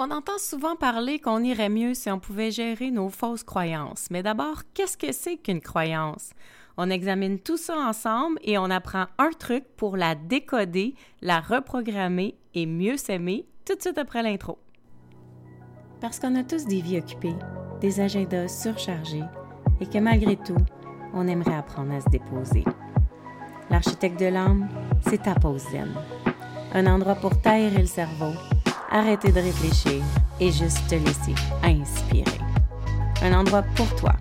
On entend souvent parler qu'on irait mieux si on pouvait gérer nos fausses croyances. Mais d'abord, qu'est-ce que c'est qu'une croyance? On examine tout ça ensemble et on apprend un truc pour la décoder, la reprogrammer et mieux s'aimer tout de suite après l'intro. Parce qu'on a tous des vies occupées, des agendas surchargés et que malgré tout, on aimerait apprendre à se déposer. L'architecte de l'âme, c'est ta pause. Un endroit pour t'aérer le cerveau arrêter de réfléchir et juste te laisser inspirer. Un endroit pour toi,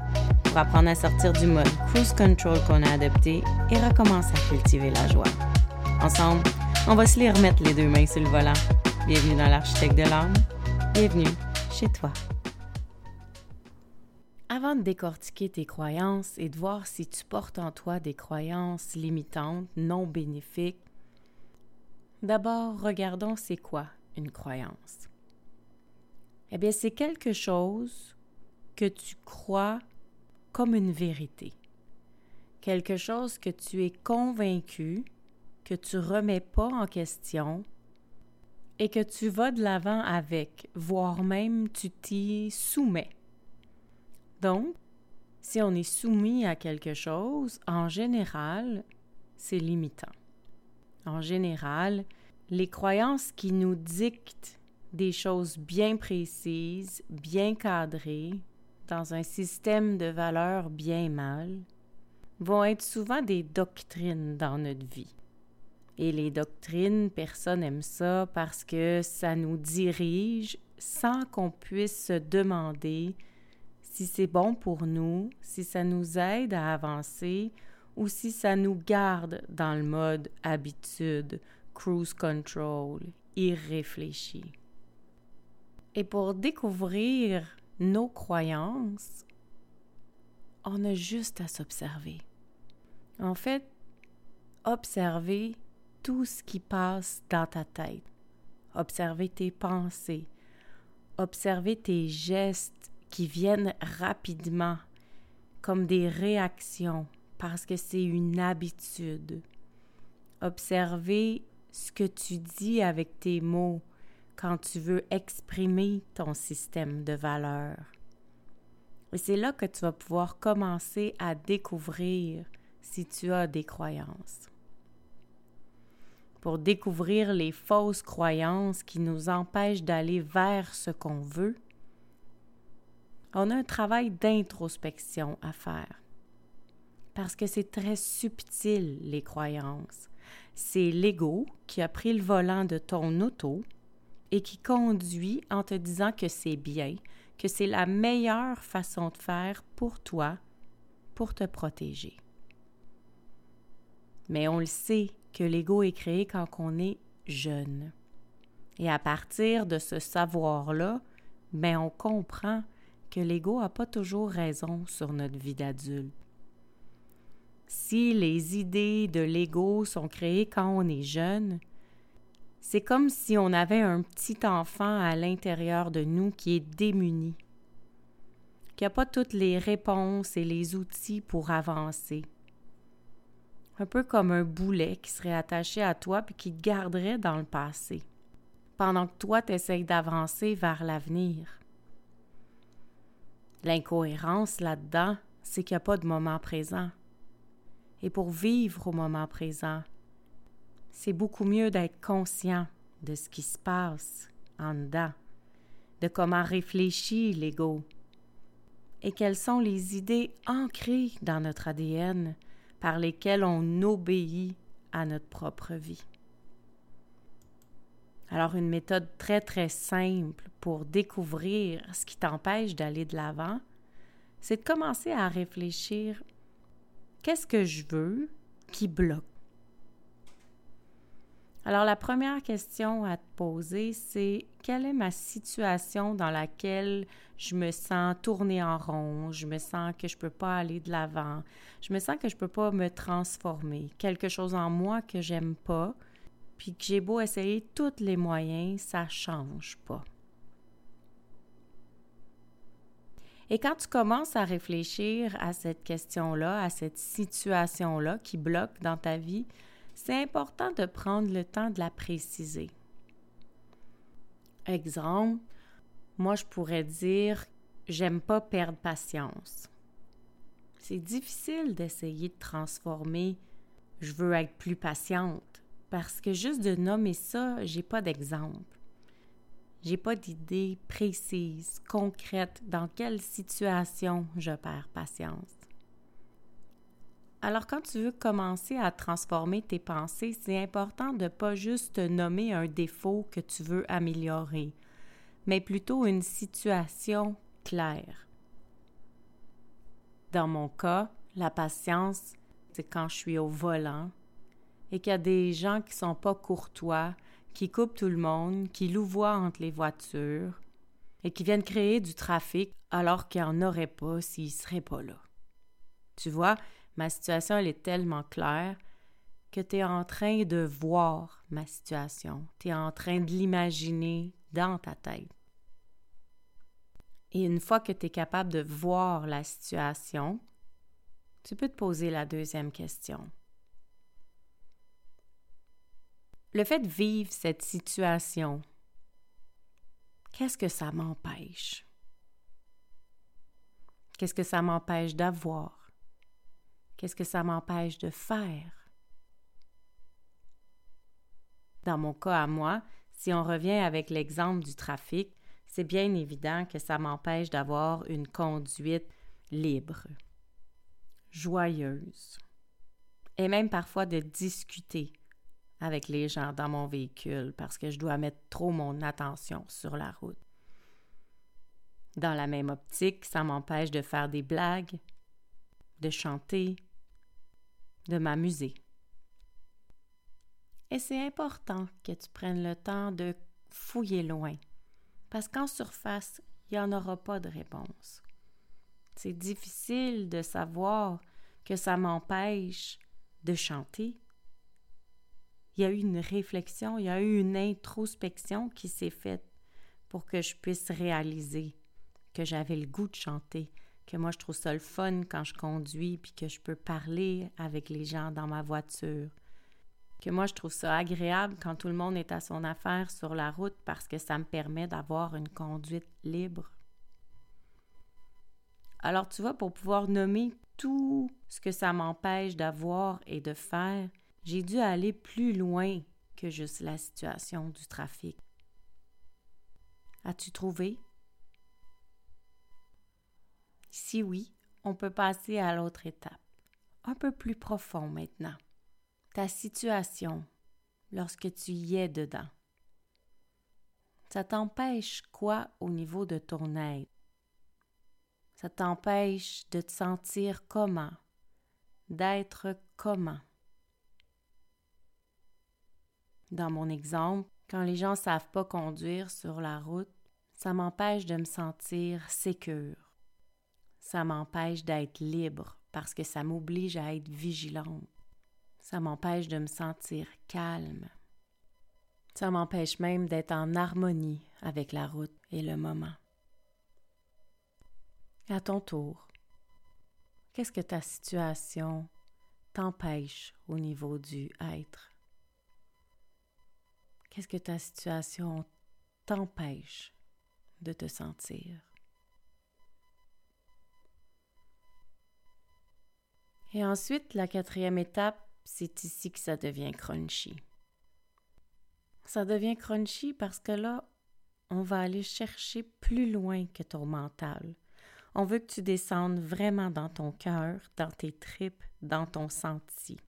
pour apprendre à sortir du mode cruise control qu'on a adopté et recommencer à cultiver la joie. Ensemble, on va se les remettre les deux mains sur le volant. Bienvenue dans l'architecte de l'âme. Bienvenue chez toi. Avant de décortiquer tes croyances et de voir si tu portes en toi des croyances limitantes, non bénéfiques, d'abord regardons c'est quoi une croyance? Eh bien, c'est quelque chose que tu crois comme une vérité. Quelque chose que tu es convaincu, que tu remets pas en question et que tu vas de l'avant avec, voire même tu t'y soumets. Donc, si on est soumis à quelque chose, en général, c'est limitant. En général, les croyances qui nous dictent des choses bien précises, bien cadrées, dans un système de valeurs bien mal, vont être souvent des doctrines dans notre vie. Et les doctrines, personne n'aime ça parce que ça nous dirige sans qu'on puisse se demander si c'est bon pour nous, si ça nous aide à avancer ou si ça nous garde dans le mode habitude, cruise control, irréfléchi. Et pour découvrir nos croyances, on a juste à s'observer. En fait, observer tout ce qui passe dans ta tête. Observer tes pensées. Observer tes gestes qui viennent rapidement, comme des réactions, parce que c'est une habitude. Observer ce que tu dis avec tes mots quand tu veux exprimer ton système de valeurs. Et c'est là que tu vas pouvoir commencer à découvrir si tu as des croyances. Pour découvrir les fausses croyances qui nous empêchent d'aller vers ce qu'on veut, on a un travail d'introspection à faire. Parce que c'est très subtil, les croyances c'est l'ego qui a pris le volant de ton auto et qui conduit en te disant que c'est bien, que c'est la meilleure façon de faire pour toi, pour te protéger. Mais on le sait que l'ego est créé quand on est jeune. Et à partir de ce savoir-là, ben on comprend que l'ego n'a pas toujours raison sur notre vie d'adulte si les idées de l'ego sont créées quand on est jeune, c'est comme si on avait un petit enfant à l'intérieur de nous qui est démuni, qui n'a pas toutes les réponses et les outils pour avancer. Un peu comme un boulet qui serait attaché à toi puis qui te garderait dans le passé, pendant que toi tu essayes d'avancer vers l'avenir. L'incohérence là-dedans, c'est qu'il n'y a pas de moment présent et pour vivre au moment présent. C'est beaucoup mieux d'être conscient de ce qui se passe en dedans, de comment réfléchit l'ego et quelles sont les idées ancrées dans notre ADN par lesquelles on obéit à notre propre vie. Alors une méthode très très simple pour découvrir ce qui t'empêche d'aller de l'avant, c'est de commencer à réfléchir Qu'est-ce que je veux qui bloque? Alors, la première question à te poser, c'est quelle est ma situation dans laquelle je me sens tourner en rond, je me sens que je ne peux pas aller de l'avant, je me sens que je ne peux pas me transformer, quelque chose en moi que j'aime pas, puis que j'ai beau essayer tous les moyens, ça change pas. Et quand tu commences à réfléchir à cette question-là, à cette situation-là qui bloque dans ta vie, c'est important de prendre le temps de la préciser. Exemple, moi, je pourrais dire j'aime pas perdre patience. C'est difficile d'essayer de transformer je veux être plus patiente parce que juste de nommer ça, j'ai pas d'exemple. J'ai pas d'idée précise, concrète dans quelle situation je perds patience. Alors quand tu veux commencer à transformer tes pensées, c'est important de pas juste nommer un défaut que tu veux améliorer, mais plutôt une situation claire. Dans mon cas, la patience, c'est quand je suis au volant et qu'il y a des gens qui sont pas courtois, qui coupent tout le monde, qui louvoient entre les voitures et qui viennent créer du trafic alors qu'il n'y en aurait pas s'ils ne seraient pas là. Tu vois, ma situation, elle est tellement claire que tu es en train de voir ma situation. Tu es en train de l'imaginer dans ta tête. Et une fois que tu es capable de voir la situation, tu peux te poser la deuxième question. Le fait de vivre cette situation, qu'est-ce que ça m'empêche? Qu'est-ce que ça m'empêche d'avoir? Qu'est-ce que ça m'empêche de faire? Dans mon cas à moi, si on revient avec l'exemple du trafic, c'est bien évident que ça m'empêche d'avoir une conduite libre, joyeuse, et même parfois de discuter avec les gens dans mon véhicule parce que je dois mettre trop mon attention sur la route. Dans la même optique, ça m'empêche de faire des blagues, de chanter, de m'amuser. Et c'est important que tu prennes le temps de fouiller loin, parce qu'en surface, il n'y en aura pas de réponse. C'est difficile de savoir que ça m'empêche de chanter, il y a eu une réflexion, il y a eu une introspection qui s'est faite pour que je puisse réaliser que j'avais le goût de chanter, que moi je trouve ça le fun quand je conduis puis que je peux parler avec les gens dans ma voiture. Que moi je trouve ça agréable quand tout le monde est à son affaire sur la route parce que ça me permet d'avoir une conduite libre. Alors tu vois, pour pouvoir nommer tout ce que ça m'empêche d'avoir et de faire, j'ai dû aller plus loin que juste la situation du trafic. As-tu trouvé? Si oui, on peut passer à l'autre étape, un peu plus profond maintenant. Ta situation lorsque tu y es dedans. Ça t'empêche quoi au niveau de ton être? Ça t'empêche de te sentir comment? D'être comment? Dans mon exemple, quand les gens ne savent pas conduire sur la route, ça m'empêche de me sentir sécure. Ça m'empêche d'être libre parce que ça m'oblige à être vigilante. Ça m'empêche de me sentir calme. Ça m'empêche même d'être en harmonie avec la route et le moment. À ton tour, qu'est-ce que ta situation t'empêche au niveau du être? Qu'est-ce que ta situation t'empêche de te sentir? Et ensuite, la quatrième étape, c'est ici que ça devient crunchy. Ça devient crunchy parce que là, on va aller chercher plus loin que ton mental. On veut que tu descendes vraiment dans ton cœur, dans tes tripes, dans ton senti.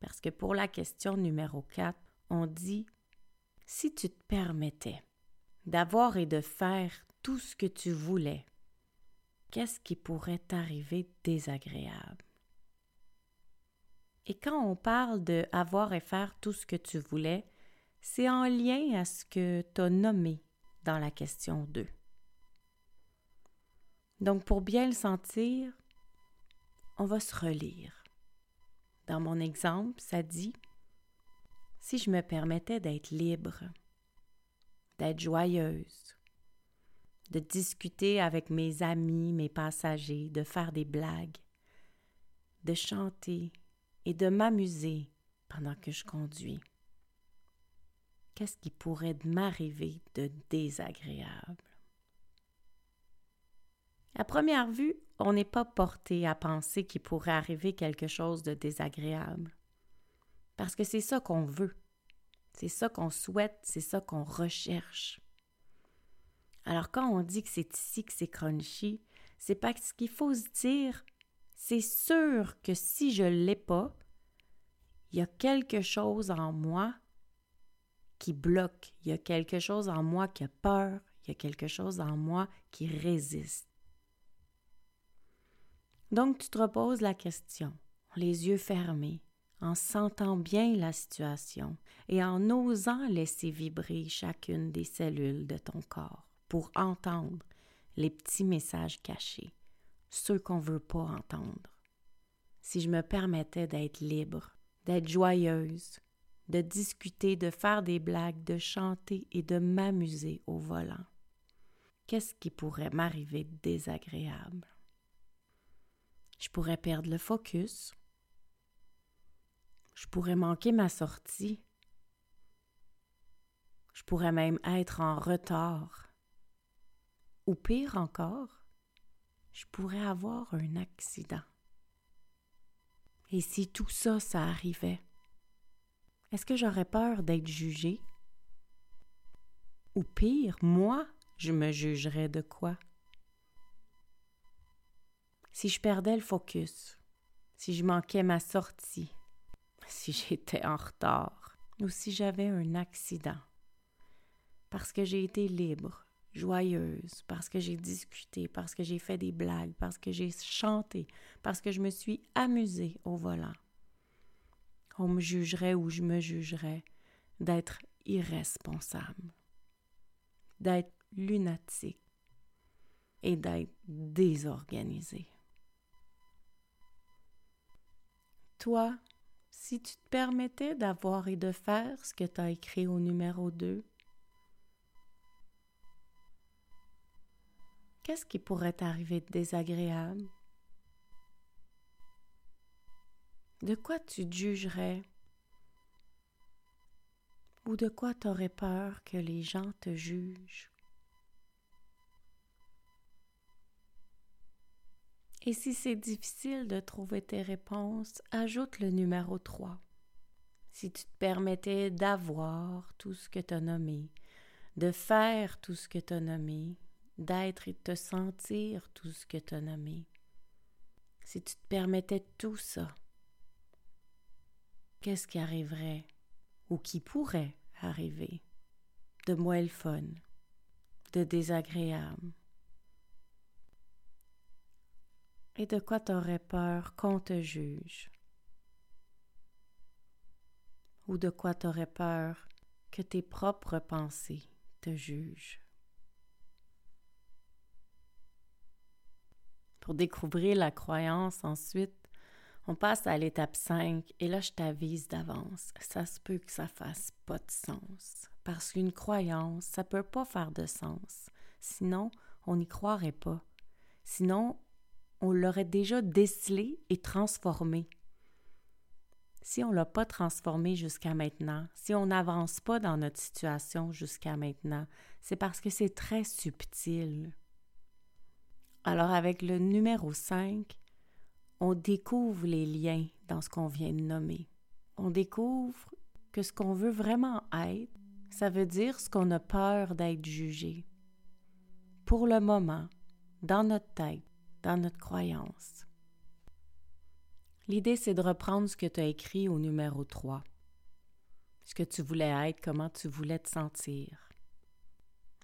Parce que pour la question numéro 4, on dit si tu te permettais d'avoir et de faire tout ce que tu voulais, qu'est-ce qui pourrait t'arriver désagréable? Et quand on parle de avoir et faire tout ce que tu voulais, c'est en lien à ce que tu as nommé dans la question 2. Donc pour bien le sentir, on va se relire. Dans mon exemple, ça dit si je me permettais d'être libre, d'être joyeuse, de discuter avec mes amis, mes passagers, de faire des blagues, de chanter et de m'amuser pendant que je conduis. Qu'est-ce qui pourrait m'arriver de désagréable? À première vue, on n'est pas porté à penser qu'il pourrait arriver quelque chose de désagréable. Parce que c'est ça qu'on veut. C'est ça qu'on souhaite, c'est ça qu'on recherche. Alors quand on dit que c'est ici que c'est crunchy, c'est parce qu'il faut se dire, c'est sûr que si je ne l'ai pas, il y a quelque chose en moi qui bloque, il y a quelque chose en moi qui a peur, il y a quelque chose en moi qui résiste. Donc tu te reposes la question, les yeux fermés, en sentant bien la situation et en osant laisser vibrer chacune des cellules de ton corps pour entendre les petits messages cachés, ceux qu'on ne veut pas entendre. Si je me permettais d'être libre, d'être joyeuse, de discuter, de faire des blagues, de chanter et de m'amuser au volant, qu'est-ce qui pourrait m'arriver de désagréable? Je pourrais perdre le focus, je pourrais manquer ma sortie. Je pourrais même être en retard. Ou pire encore, je pourrais avoir un accident. Et si tout ça, ça arrivait, est-ce que j'aurais peur d'être jugée? Ou pire, moi, je me jugerais de quoi? Si je perdais le focus, si je manquais ma sortie, si j'étais en retard ou si j'avais un accident. Parce que j'ai été libre, joyeuse, parce que j'ai discuté, parce que j'ai fait des blagues, parce que j'ai chanté, parce que je me suis amusée au volant. On me jugerait ou je me jugerais d'être irresponsable, d'être lunatique et d'être désorganisé. Toi, si tu te permettais d'avoir et de faire ce que tu as écrit au numéro 2, qu'est-ce qui pourrait t'arriver de désagréable? De quoi tu jugerais? Ou de quoi tu aurais peur que les gens te jugent? Et si c'est difficile de trouver tes réponses, ajoute le numéro 3. Si tu te permettais d'avoir tout ce que tu as nommé, de faire tout ce que tu as nommé, d'être et de te sentir tout ce que tu as nommé, si tu te permettais tout ça, qu'est-ce qui arriverait ou qui pourrait arriver de moins le fun, de désagréable? Et de quoi t'aurais peur qu'on te juge? Ou de quoi t'aurais peur que tes propres pensées te jugent? Pour découvrir la croyance ensuite, on passe à l'étape 5 et là je t'avise d'avance, ça se peut que ça fasse pas de sens. Parce qu'une croyance, ça peut pas faire de sens. Sinon, on n'y croirait pas. Sinon, on l'aurait déjà décelé et transformé. Si on ne l'a pas transformé jusqu'à maintenant, si on n'avance pas dans notre situation jusqu'à maintenant, c'est parce que c'est très subtil. Alors avec le numéro 5, on découvre les liens dans ce qu'on vient de nommer. On découvre que ce qu'on veut vraiment être, ça veut dire ce qu'on a peur d'être jugé. Pour le moment, dans notre tête, dans notre croyance. L'idée, c'est de reprendre ce que tu as écrit au numéro 3. Ce que tu voulais être, comment tu voulais te sentir.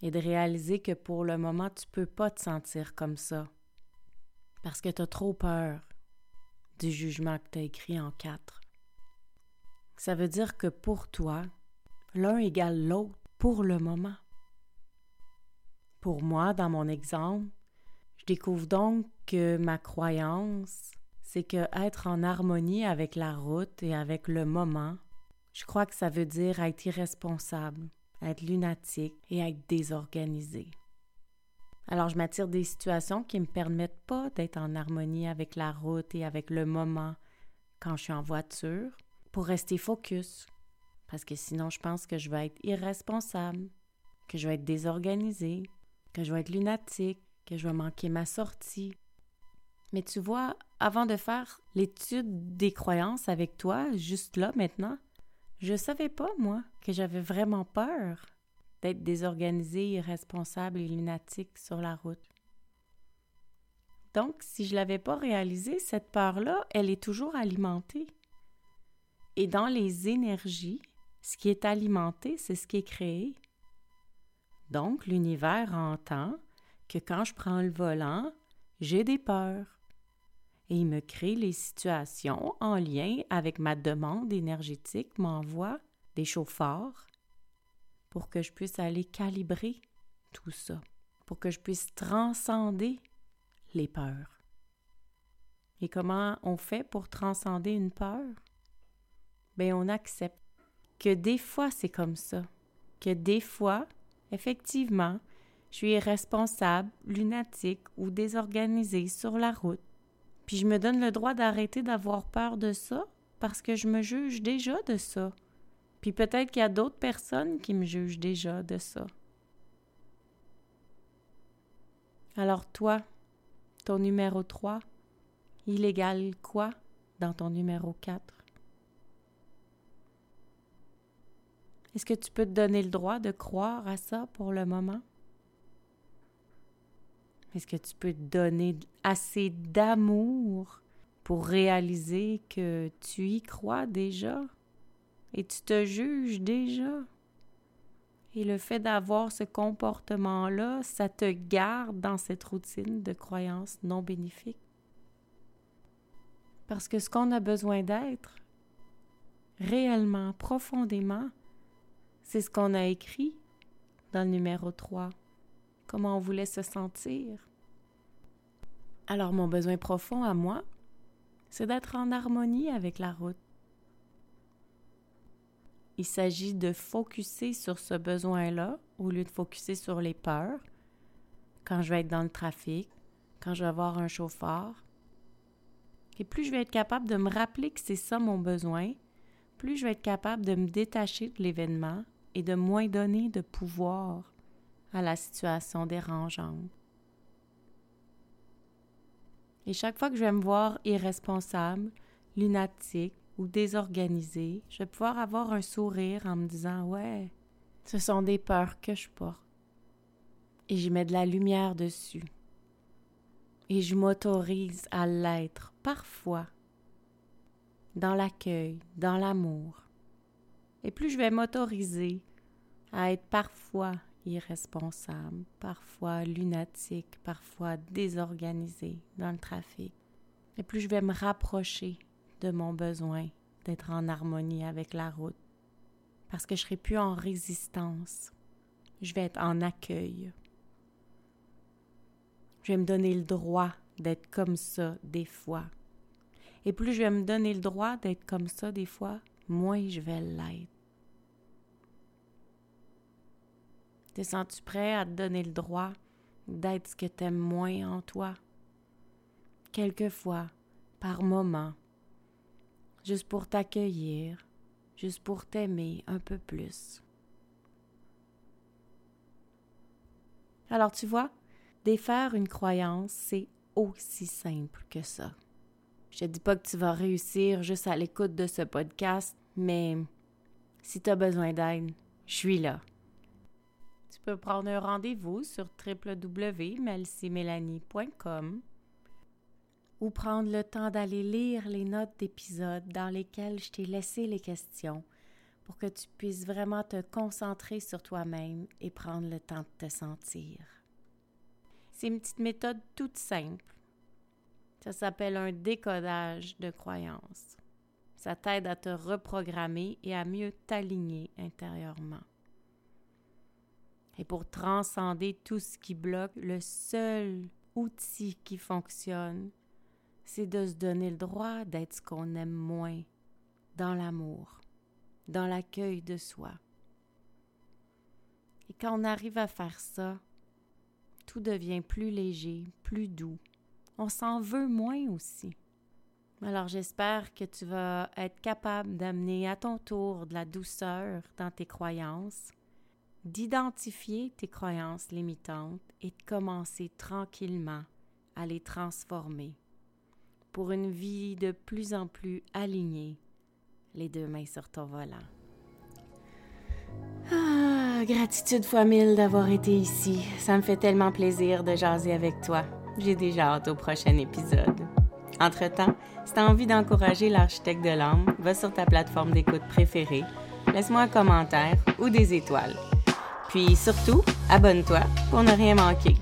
Et de réaliser que pour le moment, tu ne peux pas te sentir comme ça. Parce que tu as trop peur du jugement que tu as écrit en quatre. Ça veut dire que pour toi, l'un égale l'autre pour le moment. Pour moi, dans mon exemple, découvre donc que ma croyance, c'est que être en harmonie avec la route et avec le moment, je crois que ça veut dire être irresponsable, être lunatique et être désorganisé. Alors je m'attire des situations qui ne me permettent pas d'être en harmonie avec la route et avec le moment quand je suis en voiture pour rester focus. Parce que sinon, je pense que je vais être irresponsable, que je vais être désorganisé, que je vais être lunatique, que je vais manquer ma sortie. Mais tu vois, avant de faire l'étude des croyances avec toi, juste là maintenant, je savais pas, moi, que j'avais vraiment peur d'être désorganisée, irresponsable et lunatique sur la route. Donc, si je l'avais pas réalisé, cette peur-là, elle est toujours alimentée. Et dans les énergies, ce qui est alimenté, c'est ce qui est créé. Donc, l'univers entend que quand je prends le volant, j'ai des peurs. Et il me crée les situations en lien avec ma demande énergétique, m'envoie des chauffards pour que je puisse aller calibrer tout ça, pour que je puisse transcender les peurs. Et comment on fait pour transcender une peur? Bien, on accepte que des fois c'est comme ça, que des fois, effectivement, je suis irresponsable, lunatique ou désorganisée sur la route. Puis je me donne le droit d'arrêter d'avoir peur de ça parce que je me juge déjà de ça. Puis peut-être qu'il y a d'autres personnes qui me jugent déjà de ça. Alors toi, ton numéro 3, il égale quoi dans ton numéro 4? Est-ce que tu peux te donner le droit de croire à ça pour le moment? Est-ce que tu peux te donner assez d'amour pour réaliser que tu y crois déjà? Et tu te juges déjà? Et le fait d'avoir ce comportement-là, ça te garde dans cette routine de croyances non bénéfiques. Parce que ce qu'on a besoin d'être, réellement, profondément, c'est ce qu'on a écrit dans le numéro 3. Comment on voulait se sentir? Alors mon besoin profond à moi, c'est d'être en harmonie avec la route. Il s'agit de focuser sur ce besoin-là au lieu de focuser sur les peurs. Quand je vais être dans le trafic, quand je vais avoir un chauffeur. Et plus je vais être capable de me rappeler que c'est ça mon besoin, plus je vais être capable de me détacher de l'événement et de moins donner de pouvoir à la situation dérangeante. Et chaque fois que je vais me voir irresponsable, lunatique ou désorganisée, je vais pouvoir avoir un sourire en me disant Ouais, ce sont des peurs que je porte. Et j'y mets de la lumière dessus. Et je m'autorise à l'être parfois dans l'accueil, dans l'amour, et plus je vais m'autoriser à être parfois irresponsable, parfois lunatique, parfois désorganisé dans le trafic, et plus je vais me rapprocher de mon besoin d'être en harmonie avec la route, parce que je serai plus en résistance, je vais être en accueil. Je vais me donner le droit d'être comme ça des fois. Et plus je vais me donner le droit d'être comme ça des fois, moins je vais l'être. Te sens-tu prêt à te donner le droit d'être ce que t'aimes moins en toi? Quelquefois, par moment, juste pour t'accueillir, juste pour t'aimer un peu plus. Alors tu vois, défaire une croyance, c'est aussi simple que ça. Je te dis pas que tu vas réussir juste à l'écoute de ce podcast, mais si tu as besoin d'aide, je suis là. Tu peux prendre un rendez-vous sur www.melcimélanie.com ou prendre le temps d'aller lire les notes d'épisodes dans lesquelles je t'ai laissé les questions pour que tu puisses vraiment te concentrer sur toi-même et prendre le temps de te sentir. C'est une petite méthode toute simple ça s'appelle un décodage de croyances. Ça t'aide à te reprogrammer et à mieux t'aligner intérieurement. Et pour transcender tout ce qui bloque, le seul outil qui fonctionne, c'est de se donner le droit d'être ce qu'on aime moins dans l'amour, dans l'accueil de soi. Et quand on arrive à faire ça, tout devient plus léger, plus doux, on s'en veut moins aussi. Alors j'espère que tu vas être capable d'amener à ton tour de la douceur dans tes croyances d'identifier tes croyances limitantes et de commencer tranquillement à les transformer pour une vie de plus en plus alignée, les deux mains sur ton volant. Ah, gratitude fois mille d'avoir été ici. Ça me fait tellement plaisir de jaser avec toi. J'ai déjà hâte au prochain épisode. Entre-temps, si tu as envie d'encourager l'architecte de l'âme, va sur ta plateforme d'écoute préférée, laisse-moi un commentaire ou des étoiles. Puis surtout, abonne-toi pour ne rien manquer.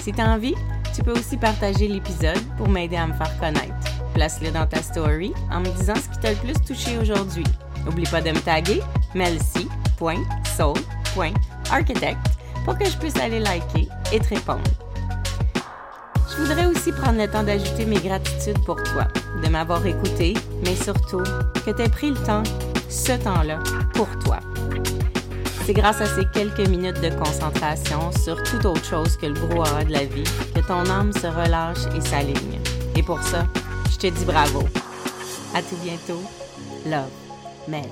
Si tu as envie, tu peux aussi partager l'épisode pour m'aider à me faire connaître. Place-le dans ta story en me disant ce qui t'a le plus touché aujourd'hui. N'oublie pas de me taguer melcy.soul.architect pour que je puisse aller liker et te répondre. Je voudrais aussi prendre le temps d'ajouter mes gratitudes pour toi, de m'avoir écouté, mais surtout que tu aies pris le temps, ce temps-là, pour toi. C'est grâce à ces quelques minutes de concentration sur toute autre chose que le brouhaha de la vie que ton âme se relâche et s'aligne. Et pour ça, je te dis bravo. À tout bientôt. Love, Mel.